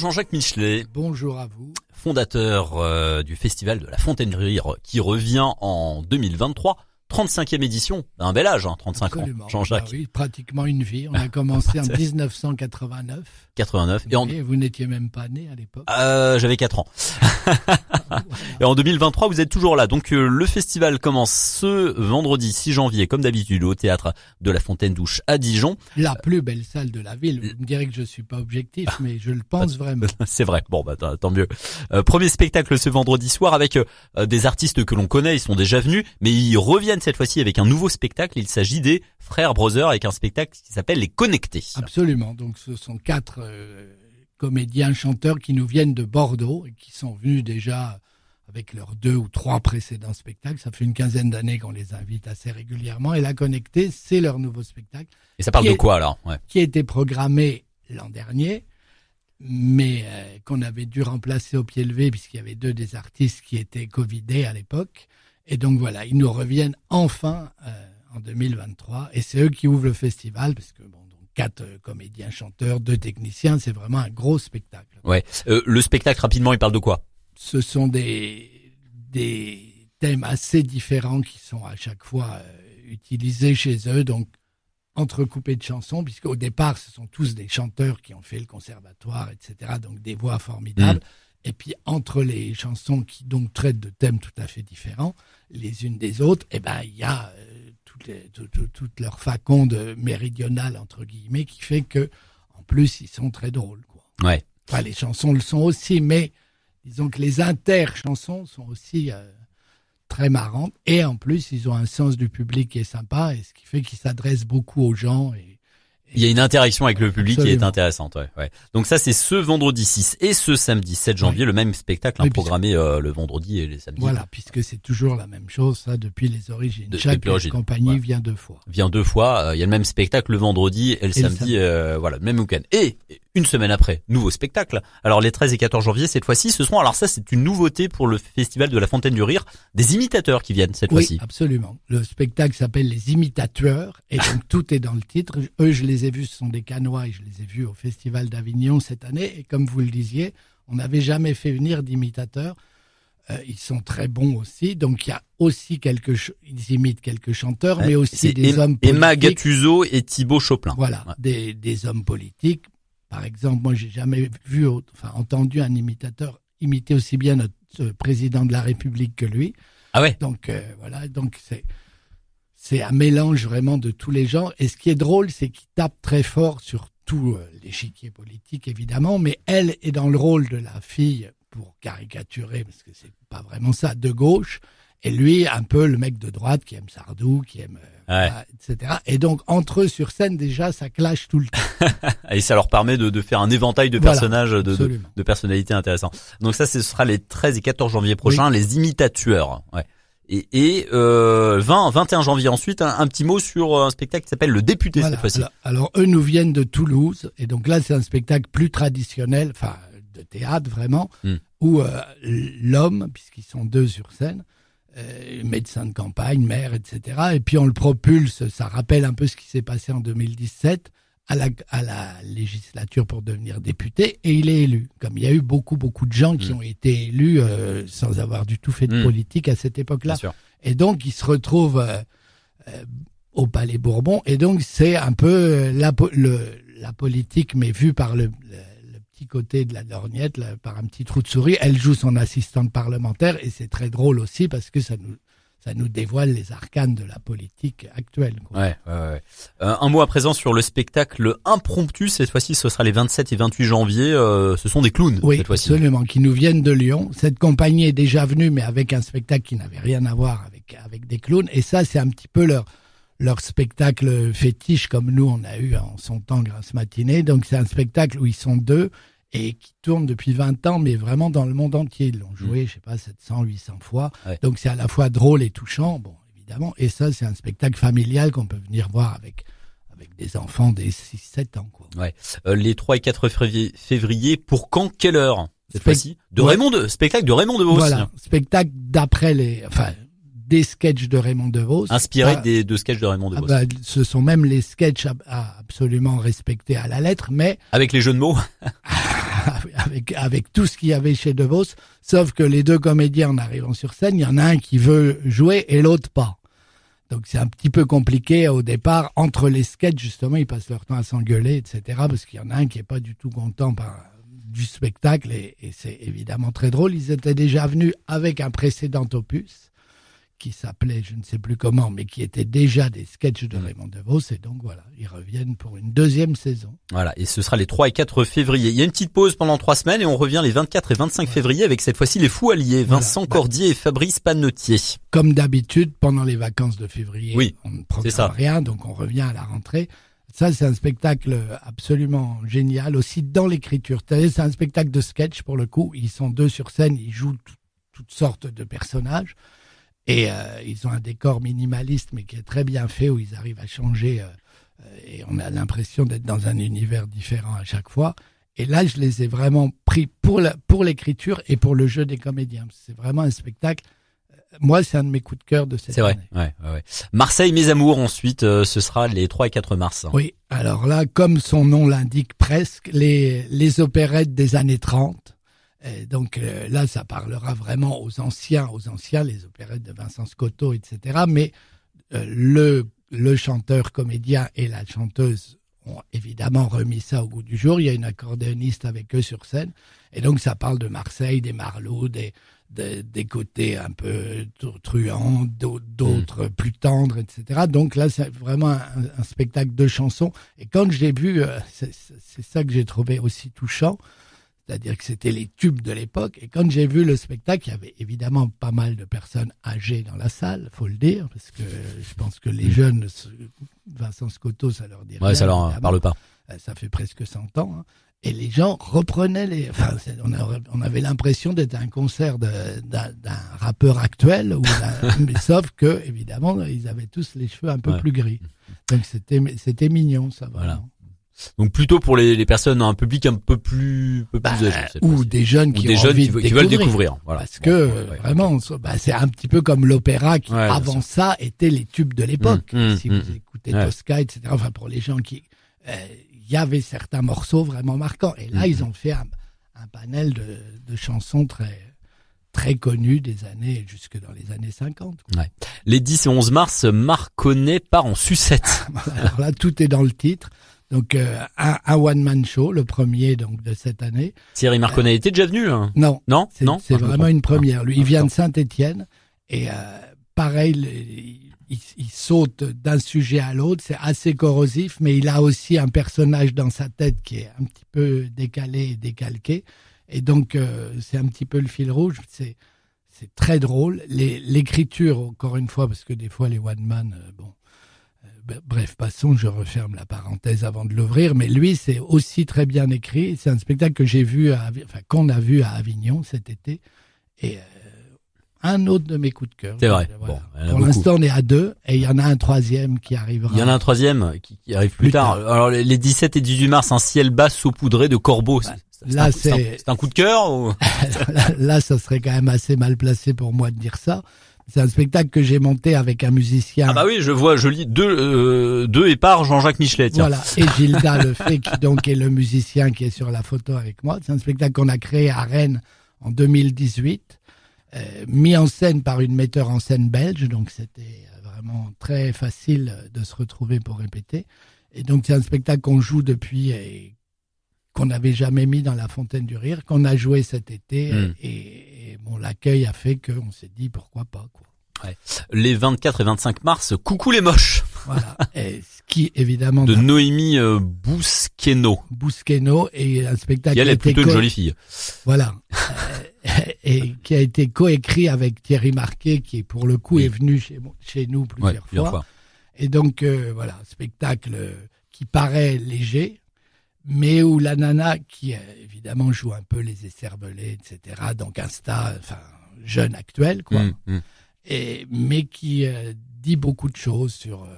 Jean-Jacques Michelet. Bonjour à vous. Fondateur euh, du Festival de la Fontaine Rire qui revient en 2023. 35e édition, un bel âge, hein, 35 ans, Jean-Jacques. Bah oui, pratiquement une vie. On a commencé en 1989. 89. Et, en... vous n'étiez même pas né à l'époque. Euh, J'avais 4 ans. Et en 2023, vous êtes toujours là. Donc euh, le festival commence ce vendredi 6 janvier, comme d'habitude, au théâtre de la Fontaine Douche à Dijon. La plus belle salle de la ville. Vous me direz que je suis pas objectif, mais je le pense vraiment. C'est vrai. Bon, bah tant mieux. Euh, premier spectacle ce vendredi soir avec euh, des artistes que l'on connaît. Ils sont déjà venus, mais ils reviennent cette fois-ci avec un nouveau spectacle. Il s'agit des Frères Brothers avec un spectacle qui s'appelle Les Connectés. Absolument. Donc ce sont quatre comédiens chanteurs qui nous viennent de Bordeaux et qui sont venus déjà avec leurs deux ou trois précédents spectacles. Ça fait une quinzaine d'années qu'on les invite assez régulièrement. Et La Connectée, c'est leur nouveau spectacle. Et ça parle de quoi alors? Ouais. Qui a été programmé l'an dernier, mais euh, qu'on avait dû remplacer au pied levé puisqu'il y avait deux des artistes qui étaient covidés à l'époque. Et donc voilà, ils nous reviennent enfin euh, en 2023. Et c'est eux qui ouvrent le festival parce que bon, donc quatre euh, comédiens, chanteurs, deux techniciens, c'est vraiment un gros spectacle. Ouais. le spectacle rapidement, il parle de quoi? Ce sont des, des thèmes assez différents qui sont à chaque fois euh, utilisés chez eux, donc entrecoupés de chansons, puisqu'au départ, ce sont tous des chanteurs qui ont fait le conservatoire, etc., donc des voix formidables. Mm. Et puis entre les chansons qui donc traitent de thèmes tout à fait différents, les unes des autres, eh ben il y a euh, toutes, les, toute leur faconde méridionale entre guillemets qui fait que en plus ils sont très drôles. Quoi. Ouais. Enfin, les chansons le sont aussi, mais disons que les inter-chansons sont aussi euh, très marrantes. Et en plus, ils ont un sens du public qui est sympa, et ce qui fait qu'ils s'adressent beaucoup aux gens. Et, il y a une interaction avec le public qui est intéressante. Ouais, ouais. Donc ça, c'est ce vendredi 6 et ce samedi 7 janvier, le même spectacle hein, programmé euh, le vendredi et les samedis. Voilà, puisque c'est toujours la même chose, ça, depuis les origines. Chaque compagnie vient deux fois. Vient deux fois. Euh, il y a le même spectacle le vendredi et le samedi, voilà, même week-end. Et une semaine après, nouveau spectacle. Alors les 13 et 14 janvier, cette fois-ci, ce seront, alors ça c'est une nouveauté pour le Festival de la Fontaine du Rire, des imitateurs qui viennent cette fois-ci. absolument. Le spectacle s'appelle Les Imitateurs, et donc tout est dans le titre. Eux, je les ai vus, ce sont des Canois, et je les ai vus au Festival d'Avignon cette année, et comme vous le disiez, on n'avait jamais fait venir d'imitateurs. Euh, ils sont très bons aussi, donc il y a aussi quelques, ils imitent quelques chanteurs, mais aussi des hommes politiques. Emma Gattuso et Thibaut Choplin. Voilà, des, des hommes politiques par exemple, moi, j'ai jamais vu, enfin, entendu un imitateur imiter aussi bien notre président de la République que lui. Ah ouais? Donc euh, voilà, donc c'est c'est un mélange vraiment de tous les genres. Et ce qui est drôle, c'est qu'il tape très fort sur tout euh, l'échiquier politique, évidemment, mais elle est dans le rôle de la fille, pour caricaturer, parce que c'est pas vraiment ça, de gauche, et lui, un peu le mec de droite qui aime Sardou, qui aime, euh, etc. Et donc, entre eux sur scène, déjà, ça clash tout le temps. et ça leur permet de, de faire un éventail de personnages, de, de, personnalités intéressantes. Donc ça, ce sera les 13 et 14 janvier prochains, les imitateurs. Ouais. Et, et euh, 20, 21 janvier ensuite, un, petit mot sur un spectacle qui s'appelle Le Député cette fois-ci. Alors, eux nous viennent de Toulouse, et donc là, c'est un spectacle plus traditionnel, enfin, de théâtre vraiment, hmm. où euh, l'homme, puisqu'ils sont deux sur scène, euh, médecin de campagne, maire, etc. Et puis on le propulse, ça rappelle un peu ce qui s'est passé en 2017 à la, à la législature pour devenir député et il est élu. Comme il y a eu beaucoup, beaucoup de gens qui mm. ont été élus euh, sans avoir du tout fait de mm. politique à cette époque-là. Et donc il se retrouve euh, au Palais Bourbon et donc c'est un peu la, le, la politique mais vue par le côté de la lorgnette, par un petit trou de souris. Elle joue son assistante parlementaire et c'est très drôle aussi parce que ça nous ça nous dévoile les arcanes de la politique actuelle. Ouais, ouais, ouais. Euh, un mot à présent sur le spectacle impromptu. Cette fois-ci, ce sera les 27 et 28 janvier. Euh, ce sont des clowns oui, cette fois-ci. absolument, qui nous viennent de Lyon. Cette compagnie est déjà venue, mais avec un spectacle qui n'avait rien à voir avec avec des clowns. Et ça, c'est un petit peu leur leur spectacle fétiche comme nous on a eu en son temps grâce matinée. Donc c'est un spectacle où ils sont deux et qui tourne depuis 20 ans, mais vraiment dans le monde entier. Ils l'ont joué, mm. je sais pas, 700, 800 fois. Donc c'est à la fois drôle et touchant, bon, évidemment. Et ça, c'est un spectacle familial qu'on peut venir voir avec avec des enfants des 6-7 ans. Quoi. Ouais. Euh, les 3 et 4 février, pour quand, quelle heure cette fois-ci? De Raymond de, spectacle de Raymond DeVos. Voilà, spectacle d'après les, enfin, des sketchs de Raymond DeVos. Inspiré ah. des de sketchs de Raymond DeVos. Ah bah, ce sont même les sketchs absolument respectés à la lettre, mais avec les jeux de mots. avec tout ce qu'il y avait chez De Vos, sauf que les deux comédiens en arrivant sur scène, il y en a un qui veut jouer et l'autre pas. Donc c'est un petit peu compliqué au départ entre les sketchs justement, ils passent leur temps à s'engueuler, etc. Parce qu'il y en a un qui est pas du tout content du spectacle et c'est évidemment très drôle. Ils étaient déjà venus avec un précédent opus qui s'appelait je ne sais plus comment, mais qui était déjà des sketchs de mm. Raymond DeVos. Et donc voilà, ils reviennent pour une deuxième saison. Voilà, et ce sera les 3 et 4 février. Il y a une petite pause pendant trois semaines et on revient les 24 et 25 février avec cette fois-ci les fous alliés, Vincent bah, Cordier et Fabrice Panotier. Comme d'habitude, pendant les vacances de février, oui, on ne programme rien, donc on revient à la rentrée. Ça, c'est un spectacle absolument génial, aussi dans l'écriture. C'est un spectacle de sketch, pour le coup. Ils sont deux sur scène, ils jouent toutes sortes de personnages. Et euh, ils ont un décor minimaliste, mais qui est très bien fait, où ils arrivent à changer. Euh, euh, et on a l'impression d'être dans un univers différent à chaque fois. Et là, je les ai vraiment pris pour la, pour l'écriture et pour le jeu des comédiens. C'est vraiment un spectacle. Moi, c'est un de mes coups de cœur de cette année. C'est vrai. Ouais, ouais, Marseille, mes amours. Ensuite, ce sera les 3 et 4 mars. Oui. Alors là, comme son nom l'indique presque, les les opérettes des années 30 donc euh, là, ça parlera vraiment aux anciens, aux anciens, les opérettes de Vincent Scotto, etc. Mais euh, le, le chanteur, comédien et la chanteuse ont évidemment remis ça au goût du jour. Il y a une accordéoniste avec eux sur scène. Et donc ça parle de Marseille, des Marlots, des, des, côtés un peu truands, d'autres mm. plus tendres, etc. Donc là, c'est vraiment un, spectacle de chansons. Et quand j'ai vu, euh, c'est ça que j'ai trouvé aussi touchant, c'est-à-dire que c'était les tubes de l'époque. Et quand j'ai vu le spectacle, il y avait évidemment pas mal de personnes âgées dans la salle, faut le dire, parce que je pense que les mm. jeunes, Vincent Scotto, ça leur dit Ouais, ça leur parle pas. Euh, ça fait presque 100 ans. Hein. Et les gens reprenaient les. Enfin, on, avait l'impression d'être un concert d'un rappeur actuel, ou mais sauf que évidemment, ils avaient tous les cheveux un peu plus gris. Donc c'était c'était mignon, ça. Voilà. Donc plutôt pour les, les, personnes, un public un peu plus, peu plus bah, âgé. Ou des jeunes qui, des jeunes qui, veulent découvrir. Voilà. Parce que vraiment, bah, c'est un petit peu comme l'opéra qui avant ça. était les tubes de l'époque. Mmh, mmh, si vous mmh. écoutez Tosca, etc. Enfin pour les gens qui, euh, il y avait certains morceaux vraiment marquants. Et là, ils ont fait un, un panel de, de chansons très très connues des années jusque dans les années 50. Ouais. Les 10 et 11 mars, Marconnet part en sucette. Alors là, tout est dans le titre. Donc euh, un, un one man show, le premier donc de cette année. Thierry Marconnet était déjà venu là Non, non, c'est, non? C'est vraiment une première. Lui, il vient de Saint-Étienne et euh, pareil, il, il, saute d'un sujet à l'autre. C'est assez corrosif, mais il a aussi un personnage dans sa tête qui est un petit peu décalé et décalqué. Et donc euh, c'est un petit peu le fil rouge. C'est c'est très drôle. Les, l'écriture, encore une fois, parce que des fois les one man, euh, bon bref, passons, je referme la parenthèse avant de l'ouvrir, mais lui, c'est aussi très bien écrit. C'est un spectacle que j'ai vu, à, enfin, qu'on a vu à Avignon cet été. Et euh, un autre de mes coups de cœur. C'est vrai. Pour l'instant, on est à deux, et il y en a un troisième qui arrivera. Il y en a un troisième qui, arrive plus, tard. Alors, les 17 et 18 mars, un ciel bas saupoudré de corbeaux. Bah, là, c'est un, un, coup de cœur ou... là, là, ça serait quand même assez mal placé pour moi de dire ça. C'est un spectacle que j'ai monté avec un musicien. Ah bah oui, je vois, je lis deux, euh, deux et par Jean-Jacques Michelet. Tiens. Voilà, et Gilda Lefebvre qui donc est le musicien qui est sur la photo avec moi. C'est un spectacle qu'on a créé à Rennes en 2018, euh, mis en scène par une metteur en scène belge, donc c'était vraiment très facile de se retrouver pour répéter. Et donc c'est un spectacle qu'on joue depuis et qu'on n'avait jamais mis dans la Fontaine du Rire, qu'on a joué cet été hmm. et bon, l'accueil a fait qu'on s'est dit pourquoi pas. Quoi. Ouais. Les 24 et 25 mars, coucou les moches. Voilà. Et ce qui évidemment de Noémie euh, Bousqueno. Bousqueno et un spectacle. elle est plutôt une jolie fille. Voilà. Et qui a été coécrit avec Thierry Marquet, qui pour le coup est venu chez, chez nous plusieurs, fois. Et donc euh, voilà, spectacle qui paraît léger, mais où la nana, qui euh, évidemment joue un peu les écervelés, etc., donc un star, enfin, jeune actuel, quoi, mm, mm. Et, mais qui euh, dit beaucoup de choses sur, euh,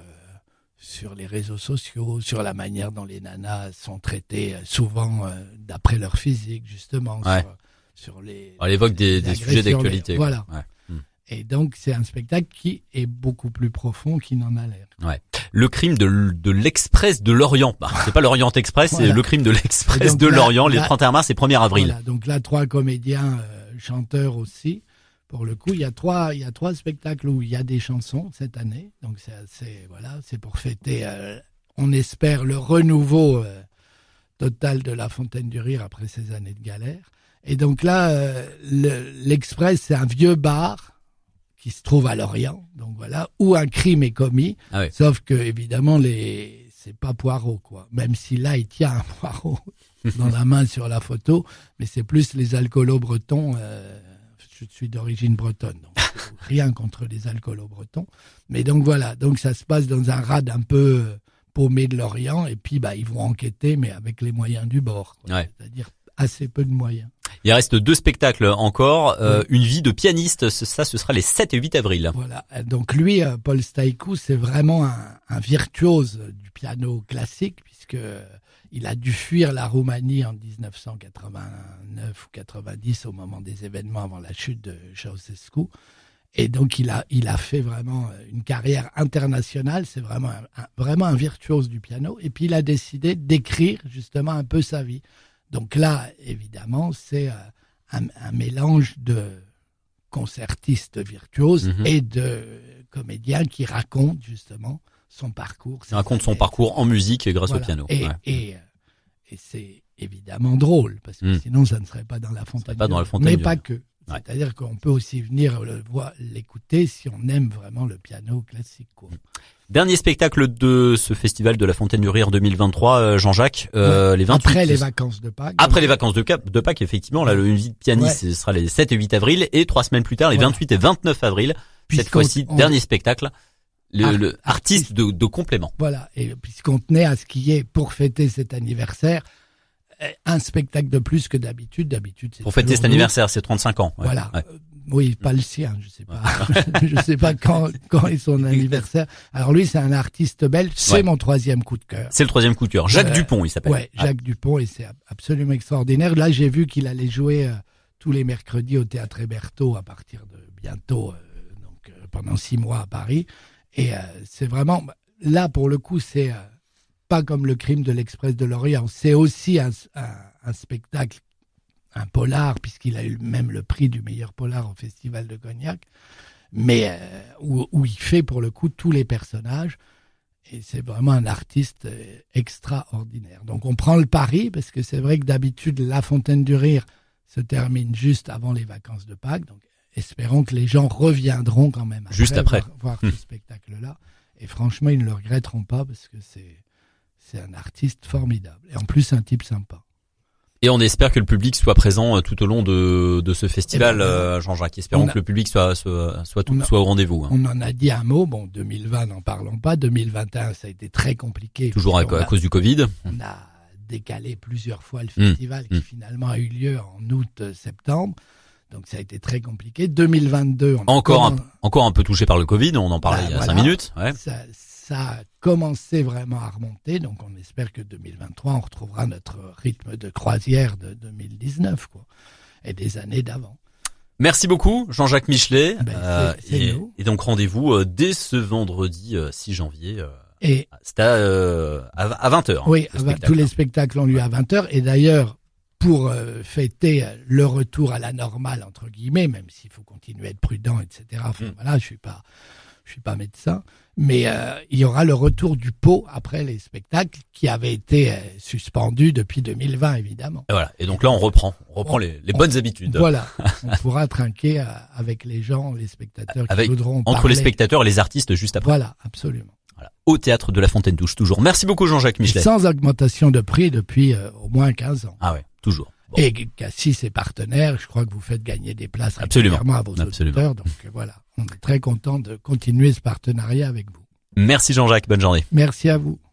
sur les réseaux sociaux, sur la manière dont les nanas sont traitées, souvent d'après leur physique, justement, sur, sur, les... Elle évoque des, des sujets d'actualité. Voilà. Et donc, c'est un spectacle qui est beaucoup plus profond qu'il n'en a l'air. Ouais. Le crime de, l'Express de l'Orient. Bah, c'est pas l'Orient Express, c'est le crime de l'Express de l'Orient, les 31 mars et 1er avril. Voilà, donc là, trois comédiens, euh, chanteurs aussi. Pour le coup, il y a trois, il y a trois spectacles où il y a des chansons cette année. Donc c'est voilà, c'est pour fêter. Euh, on espère le renouveau euh, total de la Fontaine du Rire après ces années de galère. Et donc là, l'Express, c'est un vieux bar qui se trouve à Lorient, donc voilà, où un crime est commis. Ah Sauf que évidemment, les c'est pas Poirot quoi. Même si là, il tient un Poirot dans la main sur la photo, mais c'est plus les alcoolos bretons. Euh, je suis d'origine bretonne, donc rien contre les alcoolos bretons. Mais donc voilà, donc ça se passe dans un rade un peu paumé de Lorient, et puis bah ils vont enquêter, mais avec les moyens du bord, c'est-à-dire assez peu de moyens. Il reste deux spectacles encore. Euh, une vie de pianiste, ça ce sera les 7 et 8 avril. Voilà. Donc lui, euh, Paul Staikou, c'est vraiment un, virtuose du piano classique puisque il a dû fuir la Roumanie en 1989 ou 90 au moment des événements avant la chute de Ceausescu. Et donc il a, il a fait vraiment une carrière internationale. C'est vraiment vraiment un virtuose du piano. Et puis il a décidé d'écrire justement un peu sa vie. Donc là, évidemment, c'est euh, un, mélange de concertistes virtuoses mhm. et de comédiens qui racontent justement son parcours. Il raconte son parcours en musique grâce au piano. Et, et, et c'est évidemment drôle, parce que mhm. sinon ça ne serait pas dans la fontaine. Pas dans la fontaine Mais pas que. C'est-à-dire qu'on peut aussi venir l'écouter si on aime vraiment le piano classique. Quoi. Mhm. Dernier spectacle de ce festival de la Fontaine du Rire 2023, euh, Jean-Jacques, euh, les 28. Après les vacances de Pâques. Après les vacances de, de Pâques, effectivement, là, le de pianiste, ce sera les 7 et 8 avril, et trois semaines plus tard, les 28 et 29 avril. cette fois-ci, dernier spectacle. Le, ah, artiste de, de, complément. Voilà, et puisqu'on tenait à ce qu'il y ait, pour fêter cet anniversaire, un spectacle de plus que d'habitude. D'habitude, pour fêter cet anniversaire, c'est 35 ans. Voilà. Oui, pas le sien, je sais pas. je sais pas quand, quand est son anniversaire. Alors lui, c'est un artiste belge. C'est mon troisième coup de cœur. C'est le troisième coup de cœur. Jacques euh, Dupont, il s'appelle. Ouais, Jacques Dupont, et c'est absolument extraordinaire. Là, j'ai vu qu'il allait jouer euh, tous les mercredis au Théâtre Héberto à partir de bientôt, euh, donc pendant six mois à Paris. Et c'est vraiment là pour le coup, c'est pas comme le crime de l'Express de Lorient. C'est aussi un, un, un spectacle un polar, puisqu'il a eu même le prix du meilleur polar au Festival de Cognac, mais euh, où, il fait pour le coup tous les personnages. Et c'est vraiment un artiste euh, extraordinaire. Donc on prend le pari, parce que c'est vrai que d'habitude, La Fontaine du Rire se termine juste avant les vacances de Pâques. Donc espérons que les gens reviendront quand même après juste après voir, ce spectacle-là. Et franchement, ils ne le regretteront pas, parce que c'est c'est un artiste formidable. Et en plus, un type sympa. Et on espère que le public soit présent euh, tout au long de, de ce festival, eh ben, euh, Jean-Jacques. Espérons que le public soit soit soit, tout, soit au rendez-vous. Hein. On en a dit un mot. Bon, 2020, n'en parlons pas. 2021, ça a été très compliqué. Toujours à, cause du Covid. On a décalé plusieurs fois le mmh. festival qui mmh. finalement a eu lieu en août-septembre. Donc ça a été très compliqué. 2022, on encore un, encore un peu touché par le Covid. On en parlait bah, il y a cinq minutes. Ouais. Ça, ça a commencé vraiment à remonter, donc on espère que 2023, on retrouvera notre rythme de croisière de 2019, quoi, et des années d'avant. Merci beaucoup, Jean-Jacques Michelet. Ben, euh, et, donc rendez-vous euh, dès ce vendredi 6 euh, janvier. et c'est à, à, 20h. Oui, tous les spectacles ont lieu à 20h. Et d'ailleurs, pour fêter le retour à la normale entre guillemets, même s'il faut continuer à être prudent, etc. Enfin, hmm. Voilà, je suis pas, je suis pas médecin, mais euh, il y aura le retour du pot après les spectacles qui avaient été euh, suspendus depuis 2020 évidemment. Et voilà. Et donc là on reprend, on reprend les, les, bonnes habitudes. Voilà. on pourra trinquer euh, avec les gens, les spectateurs qui voudront entre les spectateurs et les artistes juste après. Voilà, absolument. Voilà. Au théâtre de la Fontaine Touche toujours. Merci beaucoup Jean-Jacques Michelet. Sans augmentation de prix depuis au moins 15 ans. Ah ouais, toujours. Et Cassis est partenaire, je crois que vous faites gagner des places absolument à vos Absolument. auditeurs. Donc voilà, on est très content de continuer ce partenariat avec vous. Merci Jean-Jacques, bonne journée. Merci à vous.